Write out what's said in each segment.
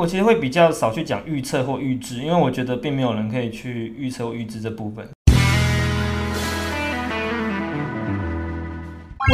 我其实会比较少去讲预测或预知，因为我觉得并没有人可以去预测或预知这部分。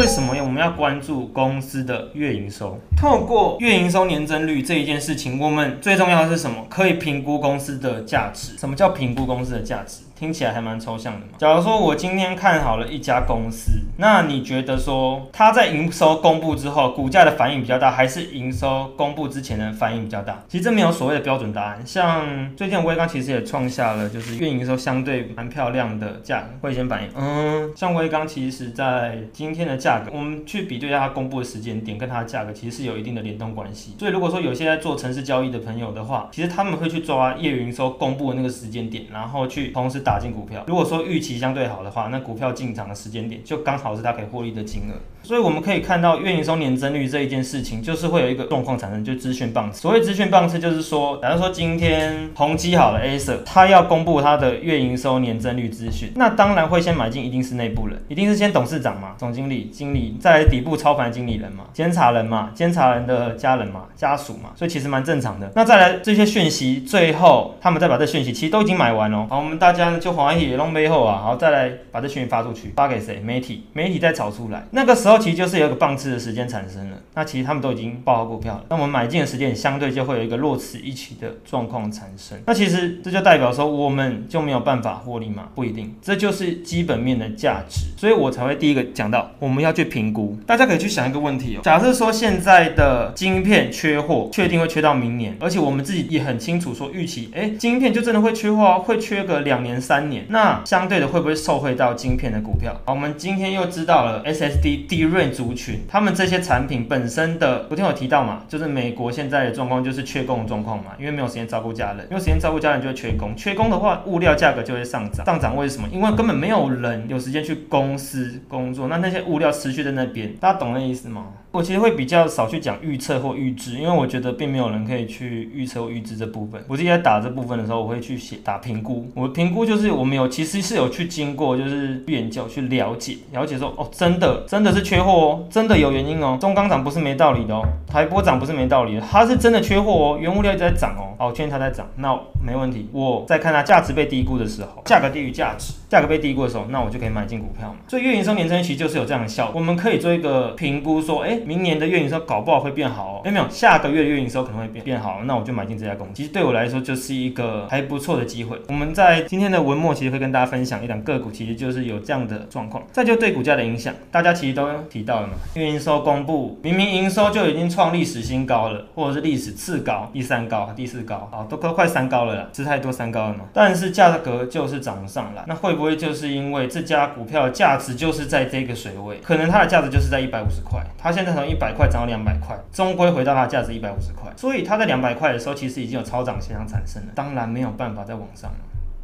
为什么我们要关注公司的月营收？透过月营收年增率这一件事情，我们最重要的是什么？可以评估公司的价值。什么叫评估公司的价值？听起来还蛮抽象的嘛。假如说我今天看好了一家公司，那你觉得说它在营收公布之后，股价的反应比较大，还是营收公布之前的反应比较大？其实这没有所谓的标准答案。像最近威刚其实也创下了就是月营收相对蛮漂亮的价格，会先反应。嗯，像威刚其实在今天的价格，我们去比对一下它公布的时间点跟它的价格，其实是有一定的联动关系。所以如果说有些在做城市交易的朋友的话，其实他们会去抓月营收公布的那个时间点，然后去同时打进股票。如果说预期相对好的话，那股票进场的时间点就刚好是它可以获利的金额。所以我们可以看到月营收年增率这一件事情，就是会有一个状况产生，就资讯棒次。所谓资讯棒次，就是说，假如说今天宏基好了，A 社它要公布它的月营收年增率资讯，那当然会先买进，一定是内部人，一定是先董事长嘛，总经理、经理，再来底部操盘经理人嘛，监察人嘛，监察人的家人嘛，家属嘛，所以其实蛮正常的。那再来这些讯息，最后他们再把这讯息，其实都已经买完了。好，我们大家就华野龙背后啊，好再来把这讯息发出去，发给谁？媒体，媒体再炒出来，那个时候。其实就是有一个棒次的时间产生了，那其实他们都已经报好股票了，那我们买进的时间相对就会有一个落此一起的状况产生。那其实这就代表说我们就没有办法获利嘛？不一定，这就是基本面的价值，所以我才会第一个讲到我们要去评估。大家可以去想一个问题哦，假设说现在的晶片缺货，确定会缺到明年，而且我们自己也很清楚说预期，哎，晶片就真的会缺货，会缺个两年三年，那相对的会不会受惠到晶片的股票？好，我们今天又知道了 SSD 第。润族群，他们这些产品本身的，昨天有提到嘛，就是美国现在的状况就是缺工的状况嘛，因为没有时间照顾家人，没有时间照顾家人就会缺工，缺工的话，物料价格就会上涨，上涨为什么？因为根本没有人有时间去公司工作，那那些物料持续在那边，大家懂那意思吗？我其实会比较少去讲预测或预知，因为我觉得并没有人可以去预测或预知这部分。我自己在打这部分的时候，我会去写打评估。我评估就是我们有其实是有去经过就是研究去了解，了解说哦，真的真的是缺货哦，真的有原因哦。中钢涨不是没道理的哦，台波涨不是没道理的，它是真的缺货哦，原物料一直在涨哦。好，确认它在涨，那没问题。我在看它价值被低估的时候，价格低于价值，价格被低估的时候，那我就可以买进股票嘛。所以月营收年增其实就是有这样的效果。我们可以做一个评估，说，哎。明年的月营收搞不好会变好哦，有没有？下个月的月营收可能会变变好，那我就买进这家公司。其实对我来说就是一个还不错的机会。我们在今天的文末其实会跟大家分享一档个股，其实就是有这样的状况。再就对股价的影响，大家其实都提到了嘛。月营收公布，明明营收就已经创历史新高了，或者是历史次高、第三高、第四高，好，都都快三高了啦，吃太多三高了嘛。但是价格就是涨不上来，那会不会就是因为这家股票价值就是在这个水位？可能它的价值就是在一百五十块，它现在。从一百块涨到两百块，终归回到它价值一百五十块，所以它在两百块的时候，其实已经有超涨现象产生了，当然没有办法再往上了。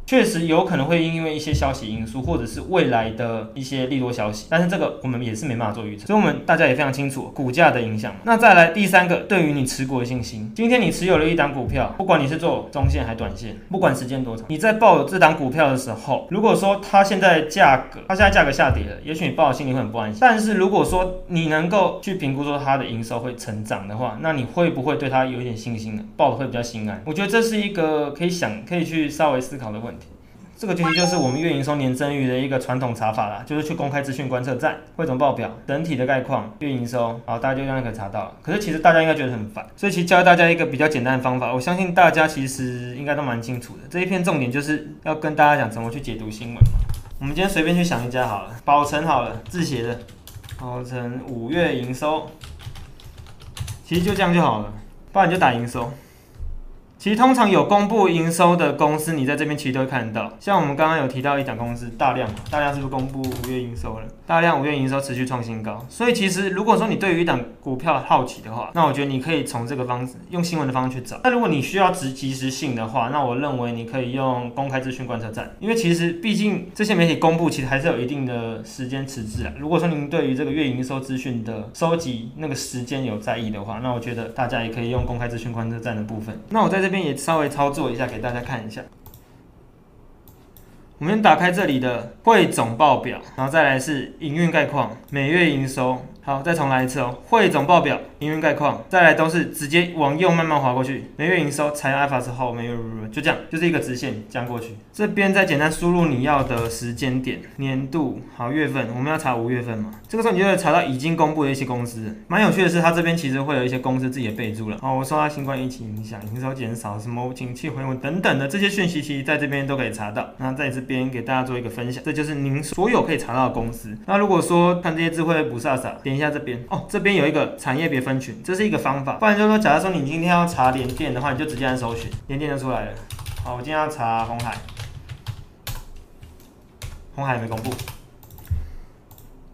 确实有可能会因为一些消息因素，或者是未来的一些利多消息，但是这个我们也是没办法做预测，所以我们大家也非常清楚股价的影响。那再来第三个，对于你持股的信心，今天你持有了一档股票，不管你是做中线还短线，不管时间多长，你在抱有这档股票的时候，如果说它现在价格，它现在价格下跌了，也许你抱的心里会很不安心。但是如果说你能够去评估说它的营收会成长的话，那你会不会对它有一点信心呢？抱的会比较心安。我觉得这是一个可以想、可以去稍微思考的问。这个其实就是我们月营收年增率的一个传统查法啦，就是去公开资讯观测站汇总报表整体的概况月营收，好，大家就这样可以查到了。可是其实大家应该觉得很烦，所以其实教大家一个比较简单的方法，我相信大家其实应该都蛮清楚的。这一篇重点就是要跟大家讲怎么去解读新闻嘛。我们今天随便去想一家好了，宝成好了，字写的，宝成五月营收，其实就这样就好了，不然你就打营收。其实通常有公布营收的公司，你在这边其实都会看到。像我们刚刚有提到一档公司大量，大量是不是公布五月营收了？大量五月营收持续创新高。所以其实如果说你对于一档股票好奇的话，那我觉得你可以从这个方式用新闻的方式去找。那如果你需要直及时性的话，那我认为你可以用公开资讯观测站，因为其实毕竟这些媒体公布其实还是有一定的时间迟滞啊。如果说您对于这个月营收资讯的收集那个时间有在意的话，那我觉得大家也可以用公开资讯观测站的部分。那我在这。这边也稍微操作一下给大家看一下。我们打开这里的汇总报表，然后再来是营运概况，每月营收。好，再重来一次哦。汇总报表，营运概况，再来都是直接往右慢慢滑过去，每月营收采用 i f a 之后，每月就这样，就是一个直线这样过去。这边再简单输入你要的时间点、年度、好月份，我们要查五月份嘛，这个时候你就会查到已经公布的一些公司。蛮有趣的是，它这边其实会有一些公司自己的备注了。哦，我受到新冠疫情影响，营收减少，什么景气回稳等等的这些讯息，其实在这边都可以查到。那在这边给大家做一个分享，这就是您所有可以查到的公司。那如果说看这些智慧不飒飒，点一下这边哦，这边有一个产业别分群，这是一个方法。不然就是说，假如说你今天要查联电的话，你就直接按搜寻，联电就出来了。好，我今天要查红海。红海没公布，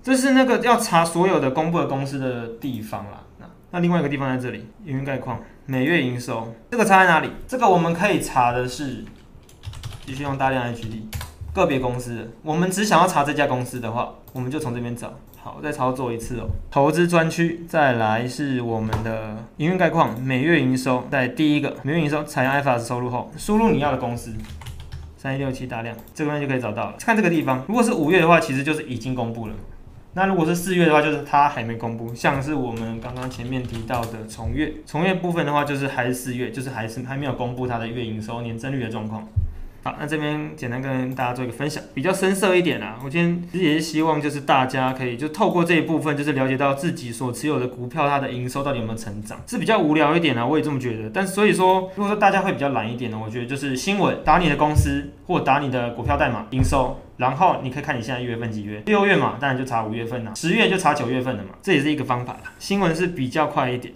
这是那个要查所有的公布的公司的地方啦。那那另外一个地方在这里，营运概况、每月营收，这个差在哪里？这个我们可以查的是，继续用大量 HD，个别公司。我们只想要查这家公司的话，我们就从这边找。好，再操作一次哦。投资专区，再来是我们的营运概况、每月营收，在第一个每月营收采用 IFRS 收入后，输入你要的公司。三一六七大量，这边就可以找到了。看这个地方，如果是五月的话，其实就是已经公布了。那如果是四月的话，就是它还没公布。像是我们刚刚前面提到的重月，重月部分的话，就是还是四月，就是还是还没有公布它的月营收年增率的状况。好，那这边简单跟大家做一个分享，比较深色一点啊。我今天其实也是希望，就是大家可以就透过这一部分，就是了解到自己所持有的股票它的营收到底有没有成长，是比较无聊一点啊。我也这么觉得。但所以说，如果说大家会比较懒一点呢，我觉得就是新闻打你的公司或打你的股票代码营收，然后你可以看你现在一月份几月，六月嘛，当然就查五月份啦，十月就查九月份的嘛，这也是一个方法啦。新闻是比较快一点。